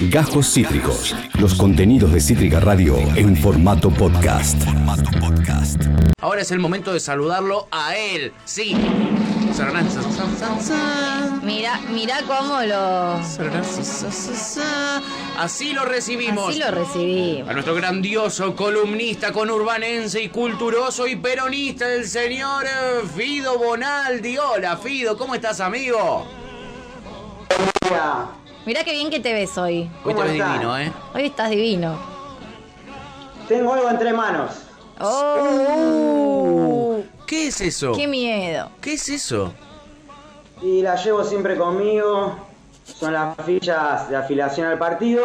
Gajos Cítricos. Los contenidos de Cítrica Radio en formato podcast. Ahora es el momento de saludarlo a él. Sí. Mira, mira cómo lo. Así lo recibimos. Así lo recibimos. A nuestro grandioso columnista conurbanense y culturoso y peronista, el señor Fido Bonaldi. Hola, Fido, ¿cómo estás, amigo? Mira qué bien que te ves hoy. Hoy ¿Cómo te ves estás? divino, ¿eh? Hoy estás divino. Tengo algo entre manos. ¡Oh! ¿Qué es eso? ¡Qué miedo! ¿Qué es eso? Y la llevo siempre conmigo. Son las fichas de afiliación al partido.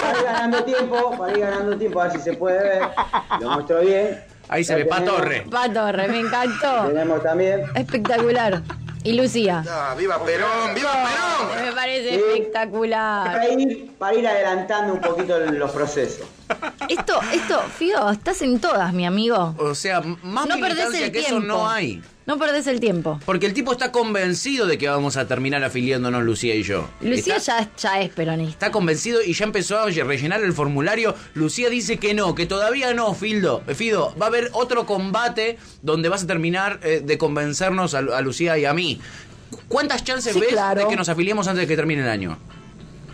Para ir ganando tiempo, para ir ganando tiempo, a ver si se puede ver. Lo muestro bien. Ahí se ve, Pa tenemos- Torre. Pa Torre, me encantó. Tenemos también. Espectacular. Y Lucía. ¡Viva Perón! ¡Viva Perón! Me parece Sí. espectacular. Para ir, para ir adelantando un poquito los procesos. Esto, esto, Fido, estás en todas, mi amigo. O sea, más No perdés militancia el que tiempo. eso no hay. No perdés el tiempo. Porque el tipo está convencido de que vamos a terminar afiliándonos Lucía y yo. Lucía Está- ya, ya es peronista. Está convencido y ya empezó a rellenar el formulario. Lucía dice que no, que todavía no, Fildo. Eh, Fido, va a haber otro combate donde vas a terminar eh, de convencernos a, a Lucía y a mí. ¿Cuántas chances Sí, ves claro. de que nos afiliemos antes de que termine el año?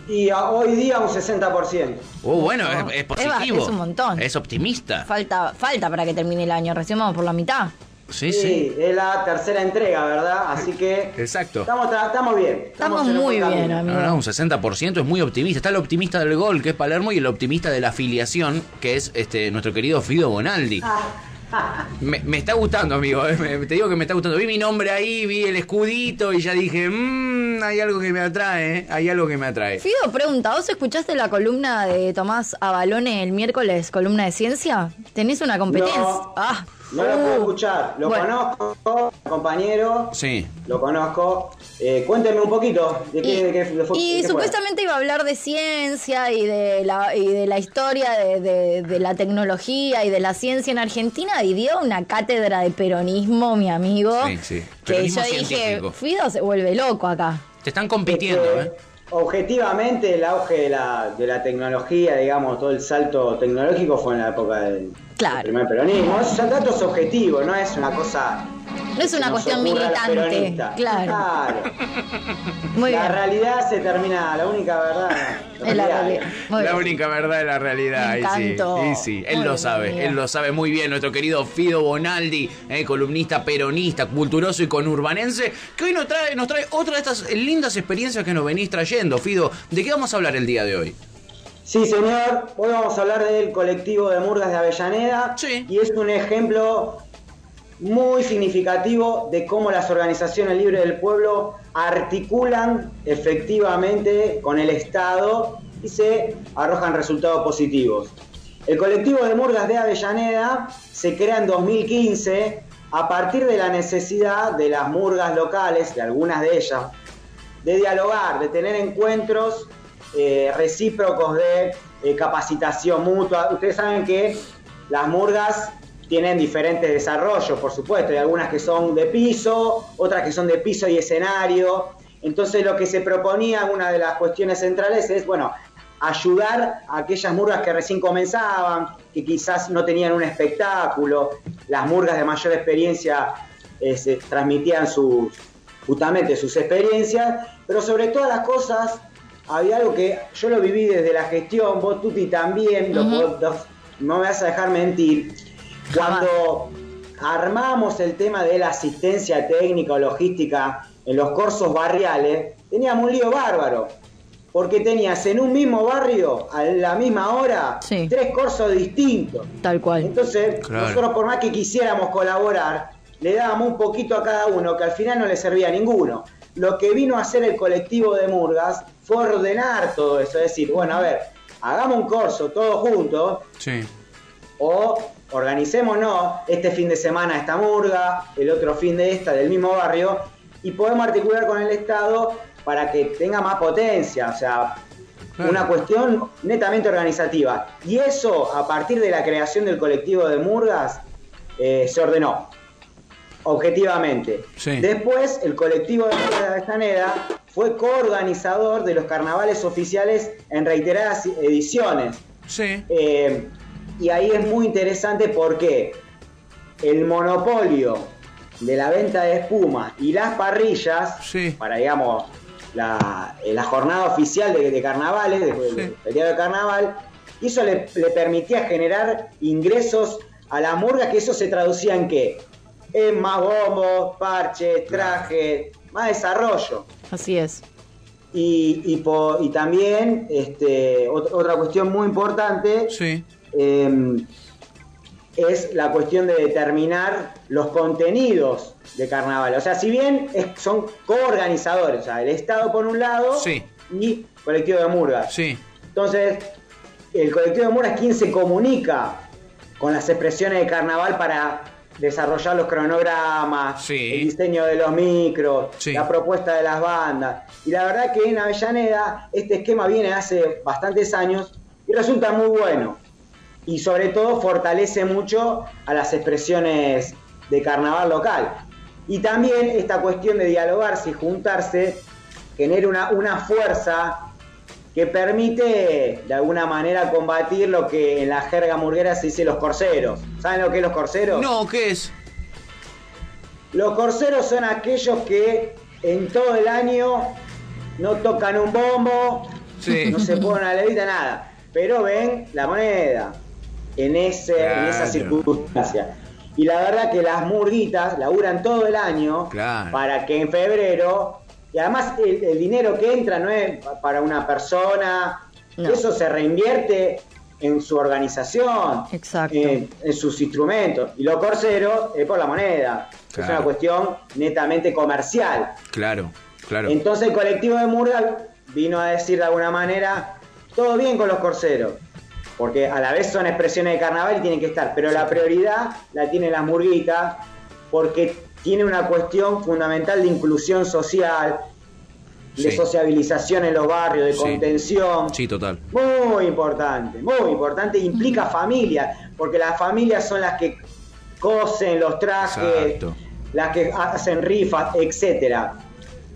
Y a- hoy día un 60%. Oh, bueno, No, es, positivo. es un montón. Es optimista. Falta, falta para que termine el año. Recién vamos por la mitad. Sí, Sí, sí. es la tercera entrega, ¿verdad? Así que Exacto. estamos, estamos bien. Estamos muy bien, amigo. No, no, un 60% es muy optimista. Está el optimista del gol, que es Palermo, y el optimista de la afiliación, que es este nuestro querido Fido Bonaldi. Me, me está gustando, amigo. eh, me- te digo que me está gustando. Vi mi nombre ahí, vi el escudito y ya dije, mmm, hay algo que me atrae, eh, hay algo que me atrae. Fido, pregunta, ¿vos escuchaste la columna de Tomás Abalone el miércoles, columna de ciencia? ¿Tenés una competencia? No. Ah, No lo puedo uh, escuchar. Lo bueno. conozco, compañero. Sí. Lo conozco. Eh, cuénteme un poquito de Y, qué, de qué- de fue- y fue. supuestamente iba a hablar de ciencia y de la, y de la historia de, de- de la tecnología y de la ciencia en Argentina y dio una cátedra de peronismo, mi amigo. Sí, sí. Que Peronismo yo dije, científico. Fido se vuelve loco acá. Te están compitiendo, Este, ¿eh? Objetivamente, el auge de la, de la tecnología, digamos, todo el salto tecnológico fue en la época del, Claro. del primer peronismo. Esos son datos objetivos, no es una cosa. No es una cuestión militante, claro. Claro. Muy la bien. realidad se termina, la única verdad. Es la realidad. Única verdad es la realidad. Me y sí, y sí, él Muy lo sabe, él lo sabe muy bien, nuestro querido Fido Bonaldi, eh, columnista peronista, culturoso y conurbanense, que hoy nos trae, nos trae otra de estas lindas experiencias que nos venís trayendo. Fido, ¿de qué vamos a hablar el día de hoy? Sí, señor. Hoy vamos a hablar del colectivo de Murgas de Avellaneda. Sí. Y es un ejemplo muy significativo de cómo las organizaciones libres del pueblo articulan efectivamente con el Estado y se arrojan resultados positivos. El colectivo de Murgas de Avellaneda se crea en 2015 a partir de la necesidad de las murgas locales, de algunas de ellas, de dialogar, de tener encuentros eh, recíprocos de eh, capacitación mutua. Ustedes saben que las murgas tienen diferentes desarrollos, por supuesto, hay algunas que son de piso, otras que son de piso y escenario. Entonces lo que se proponía, una de las cuestiones centrales es, bueno, ayudar a aquellas murgas que recién comenzaban, que quizás no tenían un espectáculo, las murgas de mayor experiencia eh, se transmitían sus, justamente sus experiencias, pero sobre todas las cosas había algo que yo lo viví desde la gestión, vos Tuti también, lo podés- no me vas a dejar mentir, cuando armamos el tema de la asistencia técnica o logística en los cursos barriales, teníamos un lío bárbaro. Porque tenías en un mismo barrio, a la misma hora, Sí. tres cursos distintos. Tal cual. Entonces, Claro. nosotros por más que quisiéramos colaborar, le dábamos un poquito a cada uno, que al final no le servía a ninguno. Lo que vino a hacer el colectivo de Murgas fue ordenar todo eso, es decir, bueno, a ver, hagamos un corso todos juntos, Sí. o organicémonos este fin de semana esta murga, el otro fin de esta del mismo barrio, y podemos articular con el Estado para que tenga más potencia, o sea, Claro. una cuestión netamente organizativa. Y eso, a partir de la creación del colectivo de murgas, eh, se ordenó, objetivamente. Sí. Después, el colectivo de Murgas de Avellaneda fue coorganizador de los carnavales oficiales en reiteradas ediciones. Sí. Eh, y ahí es muy interesante porque el monopolio de la venta de espuma y las parrillas, Sí. para digamos la, eh, la jornada oficial de, de carnavales, de, Sí. de- del día de carnaval, eso le, le permitía generar ingresos a la murga, que eso se traducía en qué? En más bombos, parches, trajes, más desarrollo. Así es. Y, y, po- y también este, ot- otra cuestión muy importante Sí. eh, es la cuestión de determinar los contenidos de carnaval. O sea, si bien es- son coorganizadores, o sea, el Estado por un lado Sí. y colectivo de murgas. Sí. Entonces, el colectivo de murgas es quien se comunica con las expresiones de carnaval para desarrollar los cronogramas, Sí. el diseño de los micros, Sí. la propuesta de las bandas. Y la verdad que en Avellaneda este esquema viene hace bastantes años y resulta muy bueno. Y sobre todo fortalece mucho a las expresiones de carnaval local. Y también esta cuestión de dialogarse y juntarse genera una, una fuerza que permite de alguna manera combatir lo que en la jerga murguera se dice los corseros. ¿Saben lo que es los corseros? No, ¿qué es? Los corseros son aquellos que en todo el año no tocan un bombo, Sí. no se ponen a la levita, nada, pero ven la moneda en, ese, en esa circunstancia. Y la verdad que las murguitas laburan todo el año Claro. para que en febrero, y además el, el dinero que entra no es pa- para una persona, No. eso se reinvierte en su organización, Exacto. en, en sus instrumentos. Y lo corsero es por la moneda. Es una cuestión netamente comercial. Claro, claro. Entonces el colectivo de Murga vino a decir de alguna manera, todo bien con los corseros, porque a la vez son expresiones de carnaval y tienen que estar, pero la prioridad la tiene la murguita, porque tiene una cuestión fundamental de inclusión social, de Sí. sociabilización en los barrios, de contención. Sí, total. Muy importante, muy importante, implica familia, porque las familias son las que cosen los trajes, Exacto. las que hacen rifas, etcétera.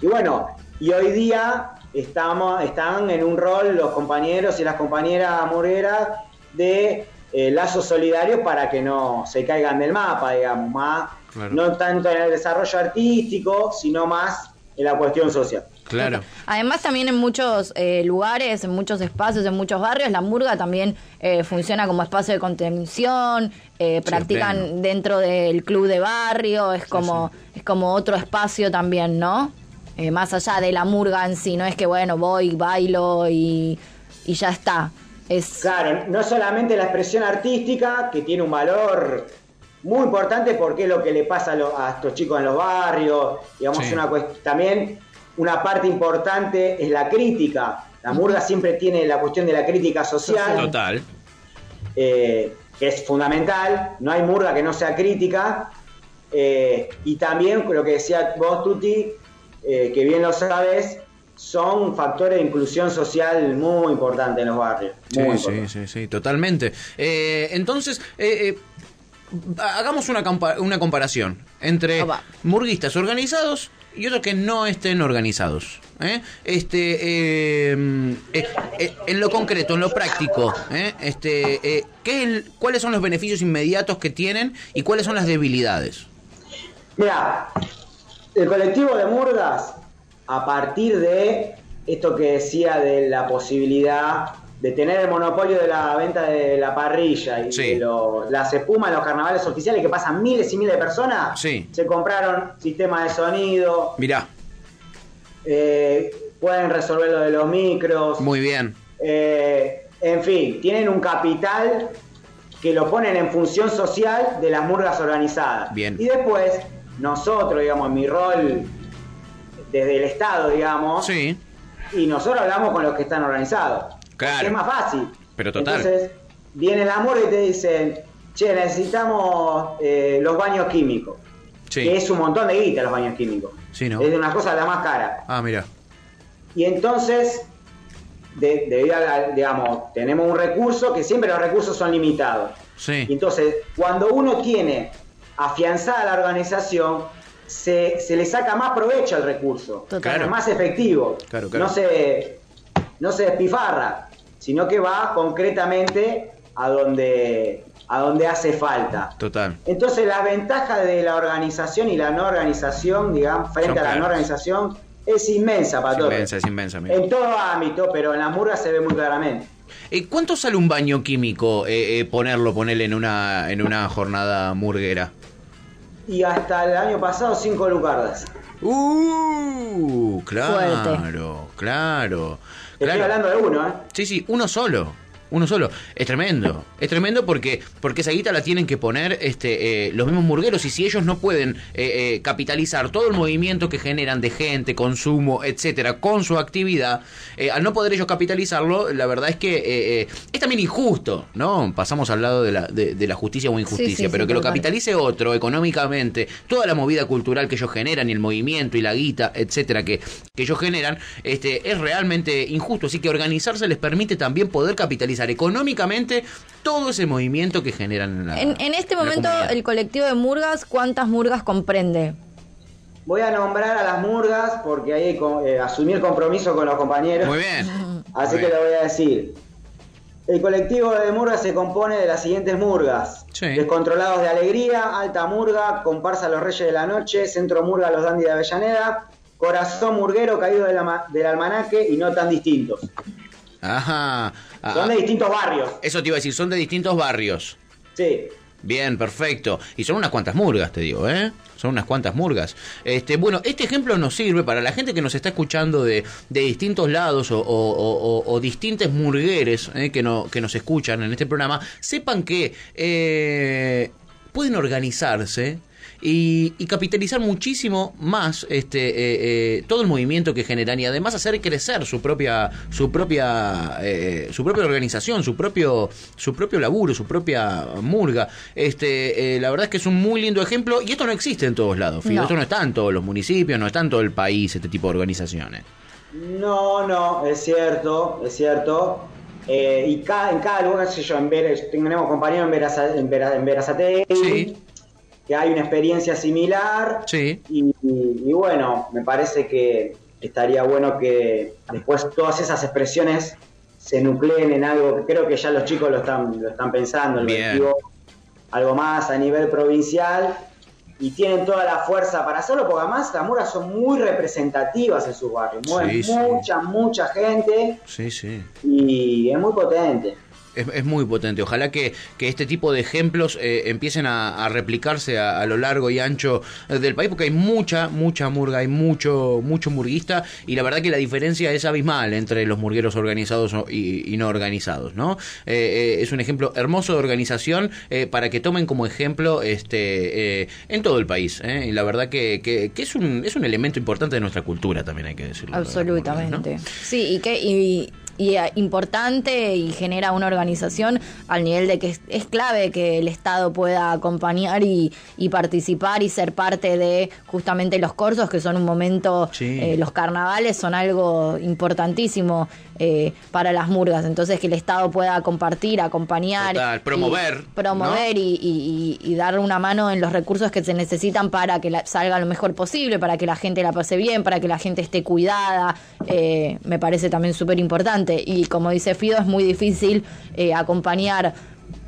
Y bueno, y hoy día estamos, están en un rol los compañeros y las compañeras murgueras de eh, lazos solidarios para que no se caigan del mapa, digamos, más, Claro. no tanto en el desarrollo artístico, sino más en la cuestión social. Claro. Además también en muchos eh, lugares, en muchos espacios, en muchos barrios, la murga también eh, funciona como espacio de contención, eh, practican pleno. dentro del club de barrio, es como, es como otro espacio también, ¿no? Eh, más allá de la murga en sí, no es que bueno, voy, bailo y, y ya está. Es, Claro, no solamente la expresión artística, que tiene un valor muy importante porque es lo que le pasa a, lo- a estos chicos en los barrios, digamos, Sí. una también una parte importante es la crítica. La murga siempre tiene la cuestión de la crítica social, Total. eh, que es fundamental, no hay murga que no sea crítica, eh, y también lo que decía vos, Tuti, eh, que bien lo sabes, son factores de inclusión social muy importantes en los barrios. Sí, muy sí, importantes. sí, sí, totalmente. Eh, entonces, eh, eh, hagamos una, una comparación entre Ah, murguistas organizados y otros que no estén organizados. ¿eh? Este, eh, en lo concreto, en lo práctico, ¿eh? este, eh, ¿qué es el- ¿cuáles son los beneficios inmediatos que tienen y cuáles son las debilidades? Mira, el colectivo de Murgas, a partir de esto que decía de la posibilidad de tener el monopolio de la venta de la parrilla y Sí. de lo- las espumas en los carnavales oficiales que pasan miles y miles de personas, Sí. se compraron sistemas de sonido, Mirá, eh, pueden resolver lo de los micros, muy bien. eh, en fin, tienen un capital que lo ponen en función social de las murgas organizadas. Bien. Y después, nosotros, digamos, en mi rol desde el Estado, digamos, Sí, y nosotros hablamos con los que están organizados. Claro. Es más fácil. Pero total. Entonces, viene la murga y te dicen, che, necesitamos eh, los baños químicos. sí. Que es un montón de guita los baños químicos. Sí, ¿no? Es de una cosa la más cara. Ah, mira. Y entonces, de- debido a, la- digamos, tenemos un recurso que siempre los recursos son limitados. Y Sí, entonces, cuando uno tiene afianzada la organización, se, se le saca más provecho al recurso. Total. Es más efectivo. Claro, claro. No, se, no se despifarra, sino que va concretamente a donde, a donde hace falta. Total. Entonces la ventaja de la organización y la no organización, digamos, frente Son a la no organización, es inmensa para todos. inmensa, es inmensa. En todo ámbito, pero en las murgas se ve muy claramente. Eh, ¿Cuánto sale un baño químico eh, eh, ponerlo, ponerle en una, en una jornada murguera? Y hasta el año pasado, cinco lucardas. Uh, claro, Fuerte. claro. Estoy claro. hablando de uno, ¿eh? Sí, sí, uno solo. Uno solo. Es tremendo. Es tremendo porque, porque esa guita la tienen que poner este, eh, los mismos murgueros. Y si ellos no pueden eh, eh, capitalizar todo el movimiento que generan de gente, consumo, etcétera, con su actividad, eh, al no poder ellos capitalizarlo, la verdad es que eh, es también injusto, ¿no? Pasamos al lado de la, de, de la justicia o injusticia, Sí, sí, pero sí, que lo capitalice otro económicamente, toda la movida cultural que ellos generan y el movimiento y la guita, etcétera, que, que ellos generan, este, es realmente injusto. Así que organizarse les permite también poder capitalizar económicamente todo ese movimiento que generan en la En, en este en la momento, el colectivo de murgas, ¿cuántas murgas comprende? Voy a nombrar a las murgas porque ahí eh, asumí el compromiso con los compañeros. Muy bien. Así Muy que bien. lo voy a decir. El colectivo de murgas se compone de las siguientes murgas. Sí. Descontrolados de Alegría, Alta Murga, Comparsa Los Reyes de la Noche, Centro Murga Los Dandy de Avellaneda, Corazón Murguero Caído del, ama- del Almanaque y no tan distintos. Ajá. Ah, Son de distintos barrios. Eso te iba a decir, son de distintos barrios. Sí. Bien, perfecto. Y son unas cuantas murgas, te digo, ¿eh? Son unas cuantas murgas. Este, bueno, este ejemplo nos sirve para la gente que nos está escuchando de, de distintos lados o, o, o- o distintos murgueres ¿eh? que, no, que nos escuchan en este programa. Sepan que eh, pueden organizarse y, y capitalizar muchísimo más este eh, eh, todo el movimiento que generan y además hacer crecer su propia su propia eh, su propia organización su propio su propio laburo su propia murga este eh, la verdad es que es un muy lindo ejemplo y esto no existe en todos lados Fido. No. esto no está en todos los municipios no está en todo el país este tipo de organizaciones No, no, es cierto, es cierto. Eh, y cada, en cada lugar, qué sé yo, en Ver, tenemos compañeros en, Veraza, en, Vera- en Verazategui, Sí. Que hay una experiencia similar. sí Y, y- y bueno, me parece que estaría bueno que después todas esas expresiones se nucleen en algo que creo que ya los chicos lo están, lo están pensando, el colectivo, algo más a nivel provincial y tienen toda la fuerza para hacerlo porque además las muras son muy representativas en sus barrios, mueven Sí, sí. mucha, mucha gente sí sí y es muy potente. Es, es muy potente. Ojalá que, que este tipo de ejemplos eh, empiecen a, a replicarse a, a lo largo y ancho eh, del país, porque hay mucha, mucha murga, hay mucho, mucho murguista, y la verdad que la diferencia es abismal entre los murgueros organizados y, y no organizados, ¿no? Eh, eh, es un ejemplo hermoso de organización para que tomen como ejemplo este eh, en todo el país. ¿eh? Y la verdad que, que, que es, un, es un elemento importante de nuestra cultura, también hay que decirlo. Absolutamente. ¿no? Sí, y que y, y, eh, importante y genera una organización al nivel de que es, es clave que el Estado pueda acompañar y, y participar y ser parte de justamente los corsos, que son un momento, Sí. eh, los carnavales son algo importantísimo eh, para las murgas. Entonces que el Estado pueda compartir, acompañar, Total, y- promover, promover ¿no? y, y- y- y dar una mano en los recursos que se necesitan para que la- salga lo mejor posible, para que la gente la pase bien, para que la gente esté cuidada, eh, me parece también súper importante. Y como dice Fido, es muy difícil eh, acompañar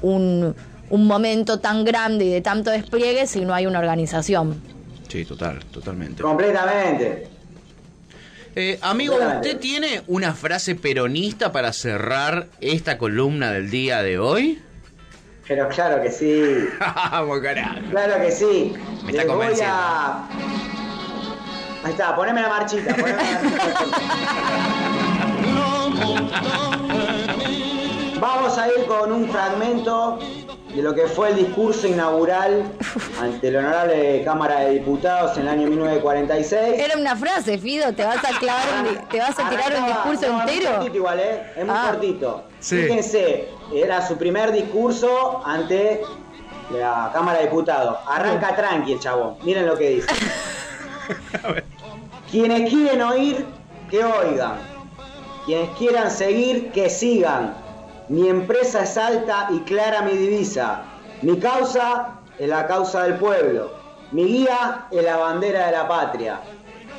un, un momento tan grande y de tanto despliegue si no hay una organización. Sí, total, totalmente. Completamente. Eh, amigo. ¿usted tiene una frase peronista para cerrar esta columna del día de hoy? Pero claro que sí. Vamos, carajo. Claro que sí. Me está Les voy convenciendo. a... Ahí está, poneme la marchita. poneme la marchita. Vamos a ir con un fragmento de lo que fue el discurso inaugural ante la honorable Cámara de Diputados en el año 1946. Era una frase, Fido, te vas a clavar un te vas a tirar un discurso no, Es muy entero. cortito igual, ¿eh? Es muy Ah. cortito. Sí. Fíjense, era su primer discurso ante la Cámara de Diputados. Arranca tranqui el chabón. Miren lo que dice. Quienes quieren oír, que oigan. Quienes quieran seguir, que sigan. Mi empresa es alta y clara mi divisa. Mi causa es la causa del pueblo. Mi guía es la bandera de la patria.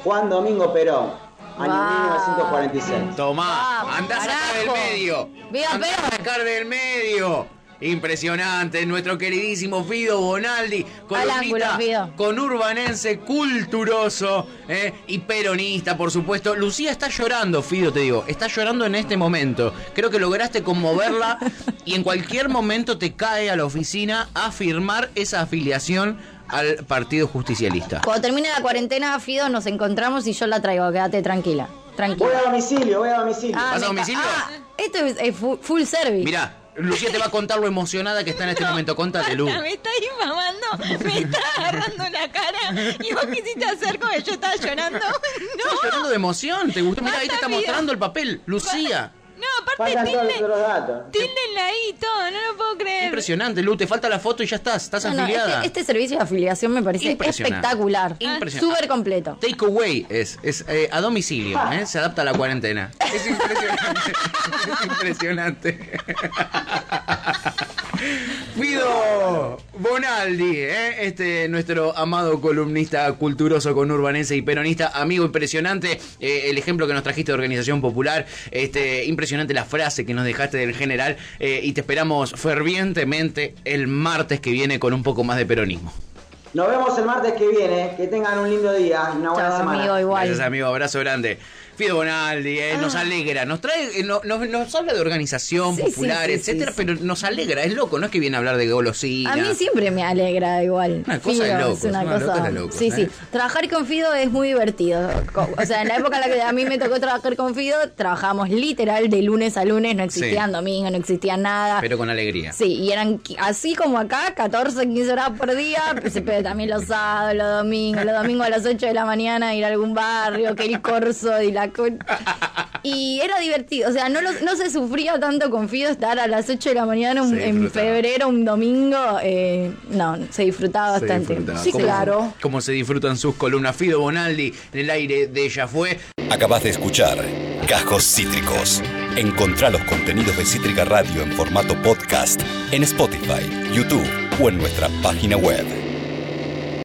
Juan Domingo Perón, año Wow. 1946. Tomá, Vamos, andá a sacar del medio. Viva andá a Perón. sacar del medio. Impresionante, nuestro queridísimo Fido Bonaldi, columnista Fido. con urbanense, culturoso eh, y peronista, por supuesto. Lucía está llorando, Fido, te digo, está llorando en este momento. Creo que lograste conmoverla y en cualquier momento te cae a la oficina a firmar esa afiliación al Partido Justicialista. Cuando termine la cuarentena, Fido, nos encontramos y yo la traigo. Quédate tranquila. Voy Tranquila. a domicilio, voy a domicilio. Ah, ¿Vas a domicilio? Ah, esto es, es fu- full service. Mirá, Lucía te va a contar lo emocionada que está en este momento. Contate, Lu. Me está infamando, me está agarrando la cara y vos quisiste hacer como yo estaba llorando. Estás No, llorando de emoción, ¿te gustó? Mira, ahí te está mostrando el papel. Lucía. No, aparte Faltan todos los tilde, otros datos. tildenla ahí todo, no lo puedo creer. Impresionante, Lu. Te falta la foto y ya estás. Estás No, no, afiliada. este, este servicio de afiliación me parece Impresionante. espectacular. Impresionante. Súper completo. Take away es, es eh, a domicilio, ¿eh? se adapta a la cuarentena. Es impresionante. es impresionante. Guido Bonaldi, ¿eh? este nuestro amado columnista culturoso con urbanense y peronista, amigo impresionante, eh, el ejemplo que nos trajiste de organización popular, este impresionante la frase que nos dejaste del general eh, y te esperamos fervientemente el martes que viene con un poco más de peronismo. Nos vemos el martes que viene. Que tengan un lindo día y una buena semana. amigo, igual. Gracias, amigo. Abrazo grande. Fido Bonaldi, eh, nos alegra, nos trae, eh, no- nos, habla de organización Sí, popular, sí, sí, etcétera, pero nos alegra, es loco, no es que viene a hablar de golosina. A mí siempre me alegra igual. Una cosa de Fido, es una una cosa. loca de locos, sí, ¿eh? sí. Trabajar con Fido es muy divertido. O sea, en la época en la que a mí me tocó trabajar con Fido, trabajábamos literal de lunes a lunes, no existían domingos, no existía nada. Pero con alegría. Sí, y eran así como acá, 14, 15 horas por día, pues, pero también los sábados, los domingos, los domingos a las 8 de la mañana ir a algún barrio, que el corso y la... con- Y era divertido, o sea, no, lo- no se sufría tanto con Fido estar a las 8 de la mañana un- en febrero, un domingo, eh, no, se disfrutaba Se bastante. disfrutaba. Sí, ¿Cómo- claro. Cómo se disfrutan sus columnas. Fido Bonaldi en el aire de ella fue. Acabas de escuchar Cajos Cítricos. Encontrá los contenidos de Cítrica Radio en formato podcast en Spotify, YouTube o en nuestra página web.